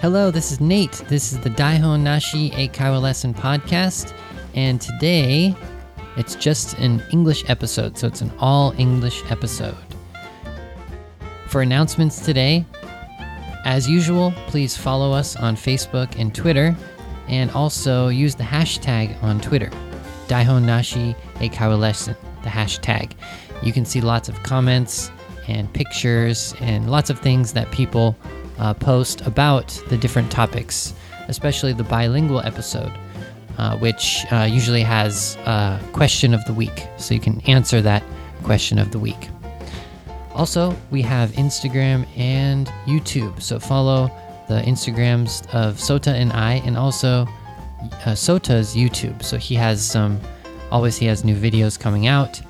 Hello, this is Nate. This is the Daihon Nashi Eikaiwa Lesson podcast, and today it's just an English episode, so it's an all English episode. For announcements today, as usual, please follow us on Facebook and Twitter, and also use the hashtag on Twitter, Daihon Nashi Eikaiwa Lesson, the hashtag. You can see lots of comments and pictures and lots of things that people uh, post about the different topics, especially the bilingual episode, uh, which uh, usually has a question of the week. So you can answer that question of the week. Also, we have Instagram and YouTube. So follow the Instagrams of Sota and I, and also uh, Sota's YouTube. So he has some, always he has new videos coming out,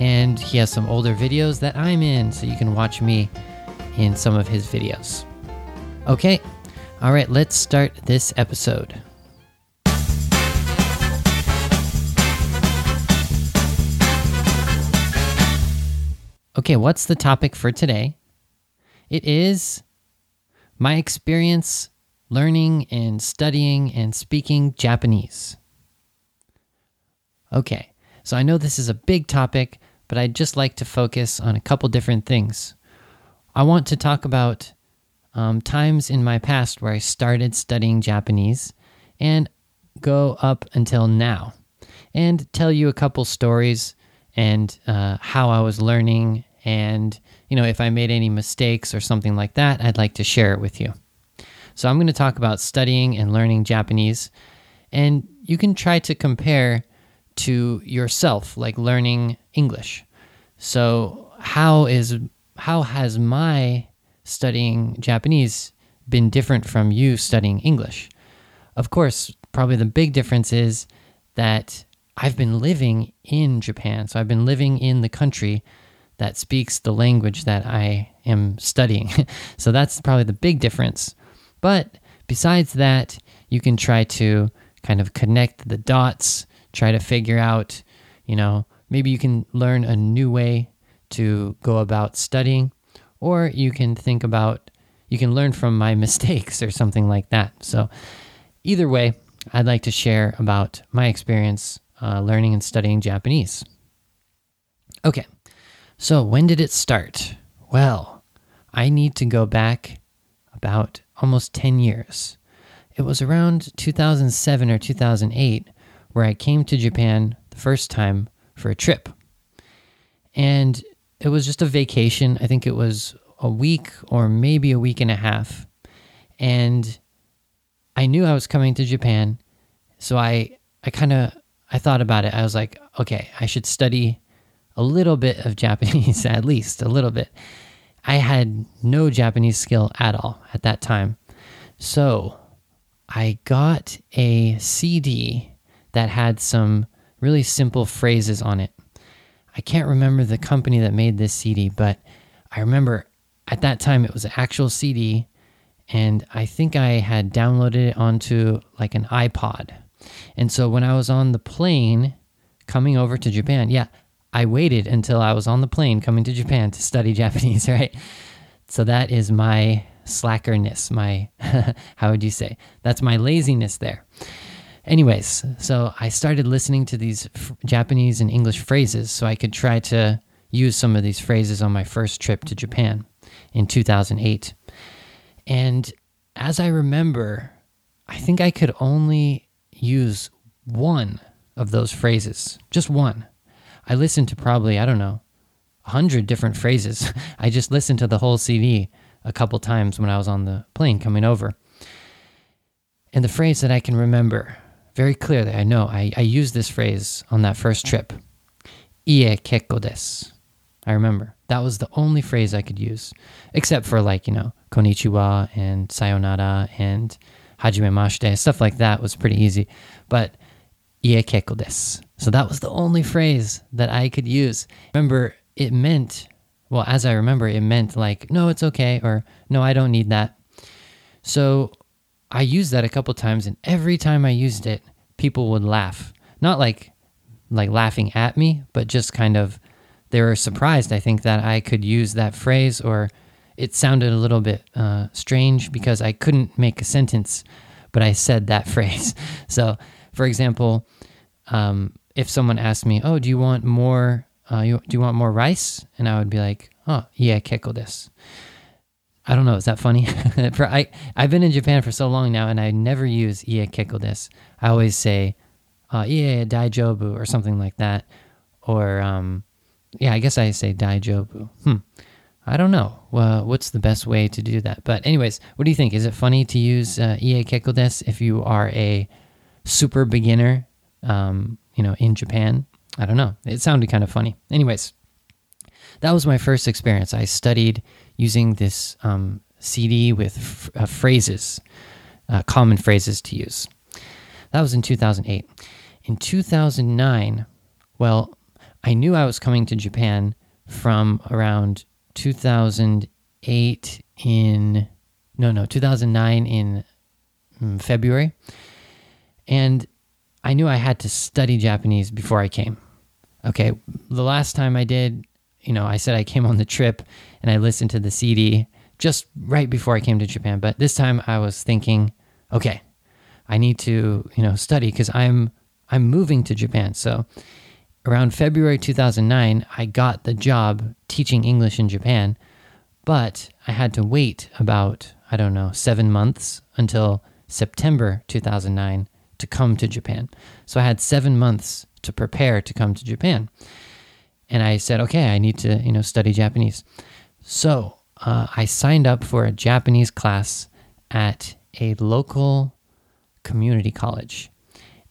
and he has some older videos that I'm in. So you can watch me in some of his videos. Okay, all right, let's start this episode. Okay, what's the topic for today? It is my experience learning and studying and speaking Japanese. Okay, so I know this is a big topic, but I'd just like to focus on a couple different things. I want to talk about um, times in my past where I started studying Japanese and go up until now, and tell you a couple stories and uh, how I was learning and you know if i made any mistakes or something like that i'd like to share it with you. So i'm going to talk about studying and learning japanese and you can try to compare to yourself like learning english. So how is how has my studying japanese been different from you studying english of course probably the big difference is that i've been living in japan so i've been living in the country that speaks the language that I am studying. so that's probably the big difference. But besides that, you can try to kind of connect the dots, try to figure out, you know, maybe you can learn a new way to go about studying, or you can think about, you can learn from my mistakes or something like that. So, either way, I'd like to share about my experience uh, learning and studying Japanese. Okay. So, when did it start? Well, I need to go back about almost 10 years. It was around 2007 or 2008 where I came to Japan the first time for a trip. And it was just a vacation. I think it was a week or maybe a week and a half. And I knew I was coming to Japan. So I I kind of I thought about it. I was like, okay, I should study a little bit of Japanese, at least a little bit. I had no Japanese skill at all at that time. So I got a CD that had some really simple phrases on it. I can't remember the company that made this CD, but I remember at that time it was an actual CD, and I think I had downloaded it onto like an iPod. And so when I was on the plane coming over to Japan, yeah, I waited until I was on the plane coming to Japan to study Japanese, right? So that is my slackerness, my, how would you say? That's my laziness there. Anyways, so I started listening to these f- Japanese and English phrases so I could try to use some of these phrases on my first trip to Japan in 2008. And as I remember, I think I could only use one of those phrases, just one. I listened to probably, I don't know, a hundred different phrases. I just listened to the whole CD a couple times when I was on the plane coming over. And the phrase that I can remember very clearly, I know I, I used this phrase on that first trip. Ie kekko desu. I remember. That was the only phrase I could use, except for like, you know, konnichiwa and sayonara and hajimemashite. Stuff like that was pretty easy. But ie kekko desu. So that was the only phrase that I could use. Remember, it meant, well, as I remember, it meant like, no, it's okay, or no, I don't need that. So I used that a couple times, and every time I used it, people would laugh. Not like like laughing at me, but just kind of they were surprised, I think, that I could use that phrase or it sounded a little bit uh, strange because I couldn't make a sentence, but I said that phrase. So, for example, um, if someone asked me, "Oh, do you want more? Uh, you, do you want more rice?" and I would be like, "Oh, yeah, kekko desu." I don't know. Is that funny? for I, I've been in Japan for so long now, and I never use "ie kekko. I always say uh, "ie daijobu" or something like that, or um, yeah, I guess I say "daijobu." Hmm. I don't know. Well, what's the best way to do that? But anyways, what do you think? Is it funny to use uh, "ie if you are a super beginner? Um, you know, in Japan. I don't know. It sounded kind of funny. Anyways, that was my first experience. I studied using this um, CD with f- uh, phrases, uh, common phrases to use. That was in 2008. In 2009, well, I knew I was coming to Japan from around 2008 in, no, no, 2009 in mm, February. And I knew I had to study Japanese before I came. Okay, the last time I did, you know, I said I came on the trip and I listened to the CD just right before I came to Japan. But this time I was thinking, okay, I need to, you know, study because I'm I'm moving to Japan. So around February 2009, I got the job teaching English in Japan, but I had to wait about I don't know seven months until September 2009 to come to Japan. So I had seven months to prepare to come to Japan. And I said, okay, I need to, you know, study Japanese. So uh, I signed up for a Japanese class at a local community college.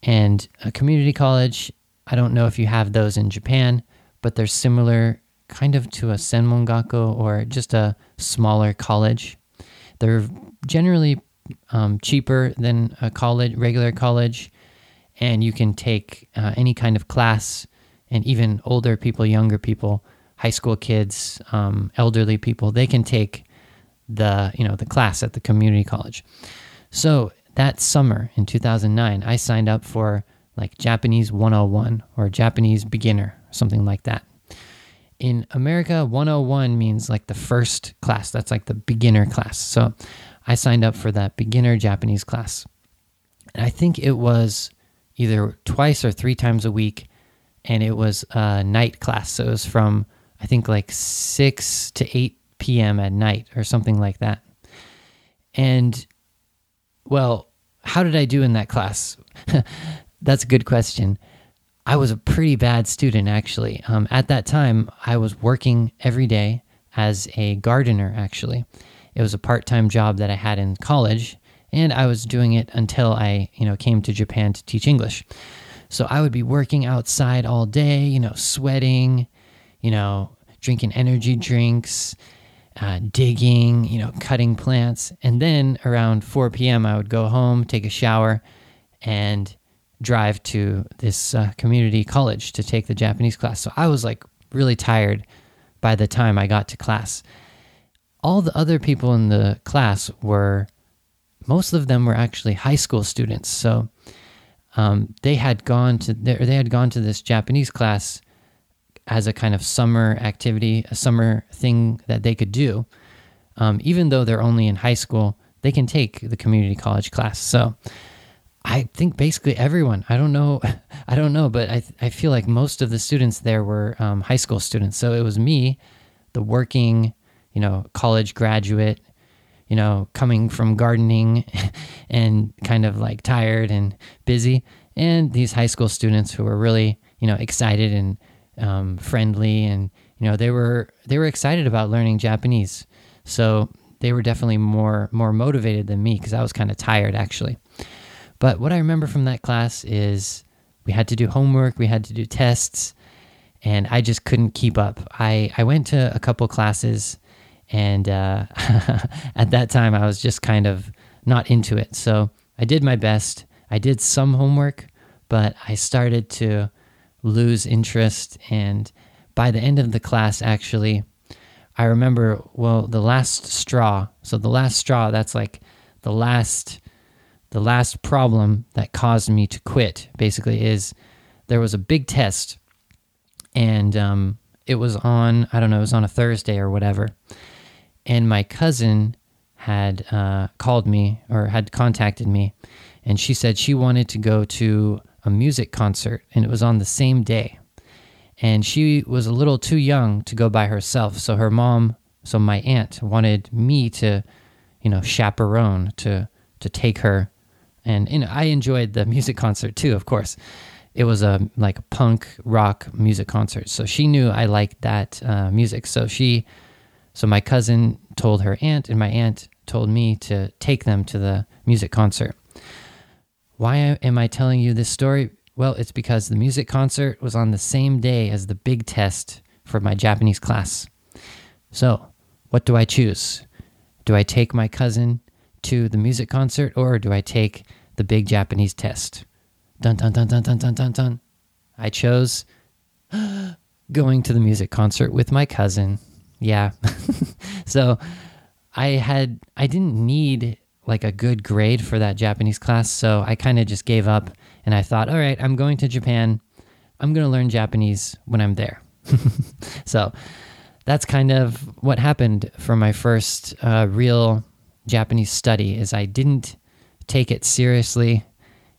And a community college, I don't know if you have those in Japan, but they're similar kind of to a senmongako or just a smaller college. They're generally um, cheaper than a college, regular college, and you can take uh, any kind of class, and even older people, younger people, high school kids, um, elderly people, they can take the you know the class at the community college. So that summer in 2009, I signed up for like Japanese 101 or Japanese beginner, something like that. In America, 101 means like the first class. That's like the beginner class. So I signed up for that beginner Japanese class. And I think it was either twice or three times a week. And it was a night class. So it was from, I think, like 6 to 8 p.m. at night or something like that. And, well, how did I do in that class? That's a good question. I was a pretty bad student, actually. Um, at that time, I was working every day as a gardener, actually. It was a part-time job that I had in college, and I was doing it until I, you know, came to Japan to teach English. So I would be working outside all day, you know, sweating, you know, drinking energy drinks, uh, digging, you know, cutting plants. And then around 4 p.m., I would go home, take a shower, and drive to this uh, community college to take the Japanese class. So I was like really tired by the time I got to class all the other people in the class were, most of them were actually high school students. So um, they had gone to they had gone to this Japanese class as a kind of summer activity, a summer thing that they could do. Um, even though they're only in high school, they can take the community college class. So I think basically everyone. I don't know. I don't know, but I I feel like most of the students there were um, high school students. So it was me, the working you know, college graduate, you know, coming from gardening and kind of like tired and busy, and these high school students who were really, you know, excited and um, friendly, and you know, they were they were excited about learning Japanese. So they were definitely more more motivated than me because I was kind of tired actually. But what I remember from that class is we had to do homework, we had to do tests, and I just couldn't keep up. I, I went to a couple classes and uh, at that time, I was just kind of not into it. So I did my best. I did some homework, but I started to lose interest. And by the end of the class, actually, I remember, well, the last straw. So the last straw, that's like the last the last problem that caused me to quit basically is there was a big test and um, it was on i don't know it was on a thursday or whatever And my cousin had uh, called me or had contacted me, and she said she wanted to go to a music concert, and it was on the same day. And she was a little too young to go by herself, so her mom, so my aunt, wanted me to, you know, chaperone to to take her. And you know, I enjoyed the music concert too, of course. It was a like punk rock music concert, so she knew I liked that uh, music. So she, so my cousin told her aunt, and my aunt told me to take them to the music concert. Why am I telling you this story? Well, it's because the music concert was on the same day as the big test for my Japanese class. So, what do I choose? Do I take my cousin to the music concert or do I take the big Japanese test? Dun dun dun dun dun dun dun dun. I chose going to the music concert with my cousin. Yeah. so, I had I didn't need like a good grade for that Japanese class, so I kind of just gave up and I thought, all right, I'm going to Japan. I'm going to learn Japanese when I'm there. so that's kind of what happened for my first uh, real Japanese study is I didn't take it seriously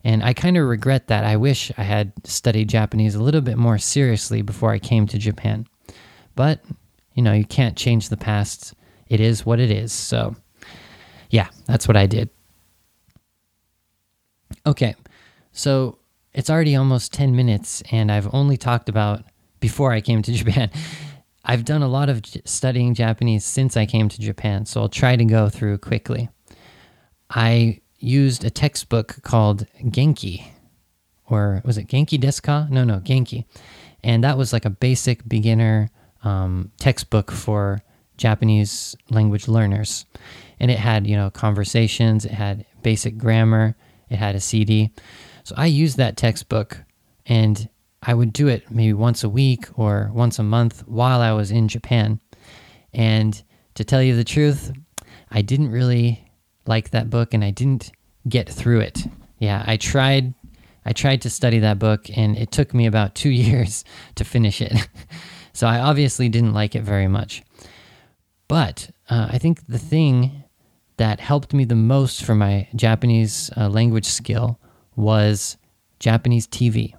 and I kind of regret that. I wish I had studied Japanese a little bit more seriously before I came to Japan. But, you know, you can't change the past it is what it is. So, yeah, that's what I did. Okay, so it's already almost 10 minutes, and I've only talked about before I came to Japan. I've done a lot of studying Japanese since I came to Japan, so I'll try to go through quickly. I used a textbook called Genki, or was it Genki desu? No, no, Genki. And that was like a basic beginner um, textbook for Japanese language learners. And it had, you know, conversations, it had basic grammar, it had a CD. So I used that textbook and I would do it maybe once a week or once a month while I was in Japan. And to tell you the truth, I didn't really like that book and I didn't get through it. Yeah, I tried I tried to study that book and it took me about 2 years to finish it. so I obviously didn't like it very much. But uh, I think the thing that helped me the most for my Japanese uh, language skill was Japanese TV.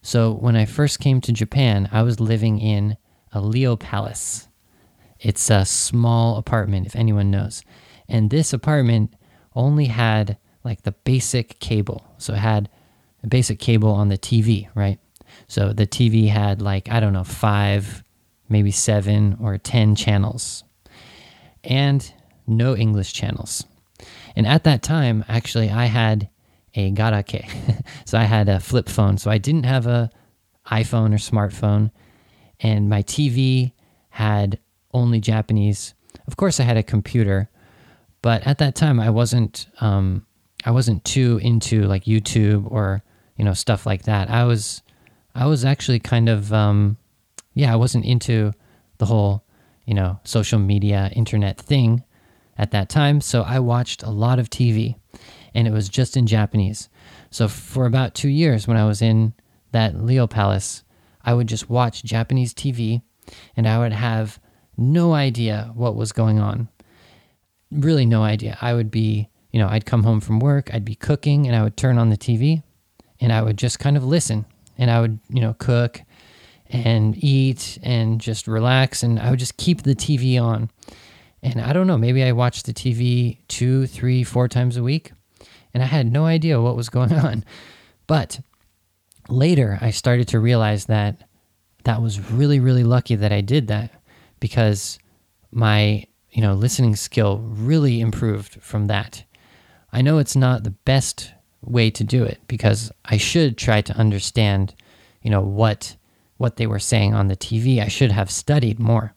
So when I first came to Japan, I was living in a Leo Palace. It's a small apartment, if anyone knows. And this apartment only had like the basic cable. So it had a basic cable on the TV, right? So the TV had like, I don't know, five maybe seven or 10 channels, and no English channels. And at that time, actually, I had a garake. so I had a flip phone. So I didn't have a iPhone or smartphone. And my TV had only Japanese. Of course, I had a computer, but at that time, I wasn't. Um, I wasn't too into like YouTube or you know stuff like that. I was. I was actually kind of um, yeah, I wasn't into the whole, you know, social media, internet thing at that time. So I watched a lot of TV and it was just in Japanese. So for about two years when I was in that Leo Palace, I would just watch Japanese TV and I would have no idea what was going on. Really, no idea. I would be, you know, I'd come home from work, I'd be cooking, and I would turn on the TV and I would just kind of listen and I would, you know, cook and eat and just relax. And I would just keep the TV on. And I don't know, maybe I watched the TV two, three, four times a week. And I had no idea what was going on. But later, I started to realize that that was really, really lucky that I did that because my you know listening skill really improved from that. I know it's not the best way to do it because I should try to understand, you know, what what they were saying on the TV. I should have studied more.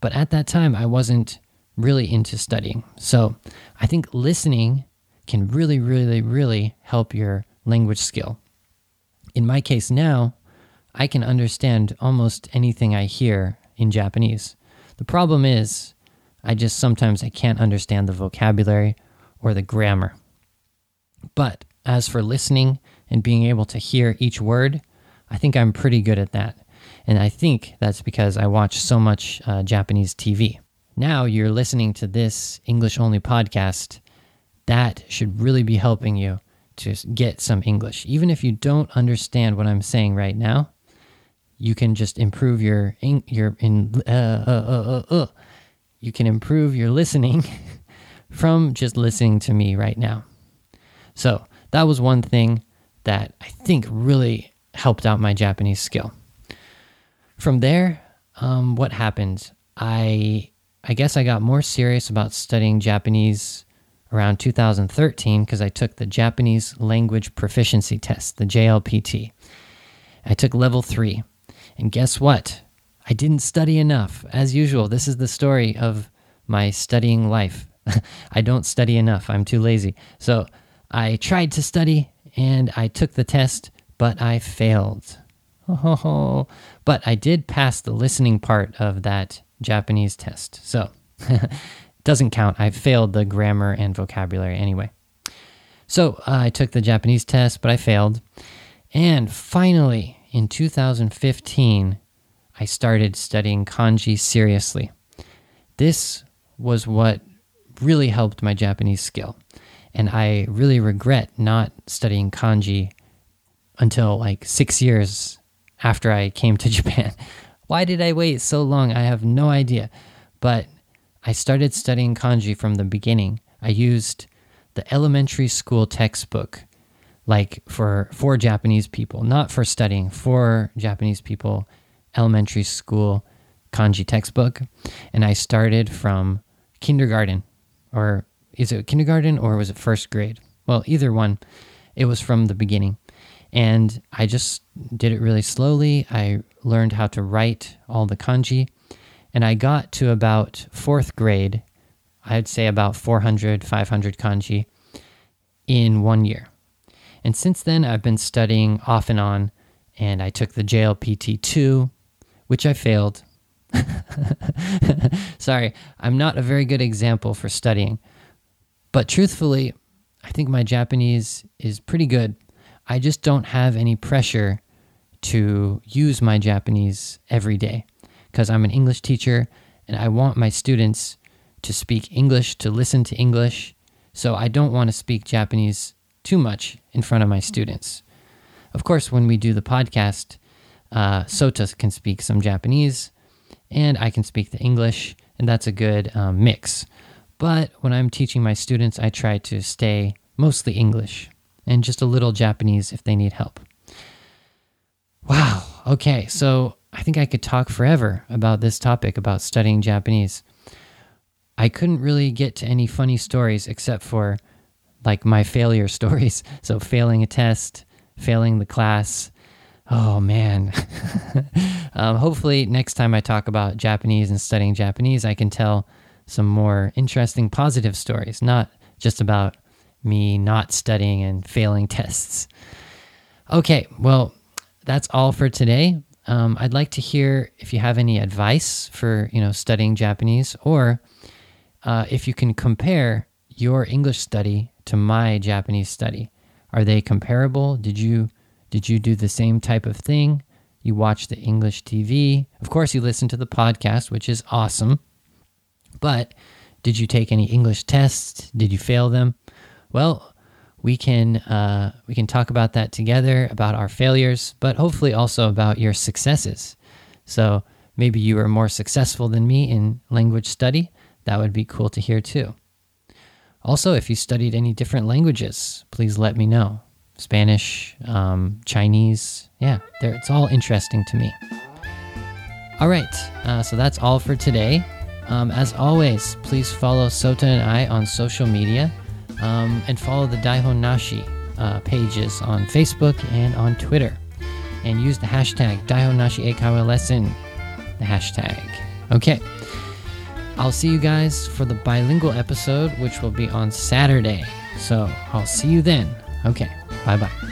But at that time, I wasn't really into studying. So I think listening can really, really, really help your language skill. In my case now, I can understand almost anything I hear in Japanese. The problem is, I just sometimes I can't understand the vocabulary or the grammar. But as for listening and being able to hear each word, I think I'm pretty good at that. And I think that's because I watch so much uh, Japanese TV. now you're listening to this English only podcast, that should really be helping you to get some English. Even if you don't understand what I'm saying right now, you can just improve your your in uh, uh, uh, uh, you can improve your listening from just listening to me right now. So that was one thing that I think really helped out my Japanese skill. From there, um, what happened? I I guess I got more serious about studying Japanese around 2013 because I took the Japanese Language Proficiency Test, the JLPT. I took level three. And guess what? I didn't study enough. As usual, this is the story of my studying life. I don't study enough. I'm too lazy. So I tried to study and I took the test, but I failed. Oh, but I did pass the listening part of that Japanese test. So doesn't count. I failed the grammar and vocabulary anyway. So uh, I took the Japanese test, but I failed. And finally, in 2015, I started studying kanji seriously. This was what really helped my Japanese skill. And I really regret not studying kanji until like six years after I came to Japan. Why did I wait so long? I have no idea. But I started studying kanji from the beginning. I used the elementary school textbook like for for Japanese people, not for studying, for Japanese people, elementary school kanji textbook. And I started from kindergarten or is it kindergarten or was it first grade? Well, either one. It was from the beginning. And I just did it really slowly. I learned how to write all the kanji. And I got to about fourth grade, I'd say about 400, 500 kanji in one year. And since then, I've been studying off and on. And I took the JLPT 2, which I failed. Sorry, I'm not a very good example for studying. But truthfully, I think my Japanese is pretty good. I just don't have any pressure to use my Japanese every day because I'm an English teacher and I want my students to speak English, to listen to English. So I don't want to speak Japanese too much in front of my students. Of course, when we do the podcast, uh, Sota can speak some Japanese and I can speak the English, and that's a good um, mix. But when I'm teaching my students, I try to stay mostly English and just a little Japanese if they need help. Wow. Okay. So I think I could talk forever about this topic about studying Japanese. I couldn't really get to any funny stories except for like my failure stories. So failing a test, failing the class. Oh man. um, hopefully, next time I talk about Japanese and studying Japanese, I can tell some more interesting positive stories, not just about me not studying and failing tests. Okay, well, that's all for today. Um, I'd like to hear if you have any advice for you know studying Japanese, or uh, if you can compare your English study to my Japanese study. Are they comparable? Did you did you do the same type of thing? You watch the English TV. Of course, you listen to the podcast, which is awesome. But did you take any English tests? Did you fail them? Well, we can uh, we can talk about that together about our failures, but hopefully also about your successes. So maybe you were more successful than me in language study. That would be cool to hear too. Also, if you studied any different languages, please let me know. Spanish, um, Chinese, yeah, it's all interesting to me. All right, uh, so that's all for today. Um, as always, please follow Sota and I on social media um, and follow the Daihon Nashi uh, pages on Facebook and on Twitter. And use the hashtag Daihon Nashi Eikaiwa Lesson, the hashtag. Okay. I'll see you guys for the bilingual episode, which will be on Saturday. So I'll see you then. Okay. Bye bye.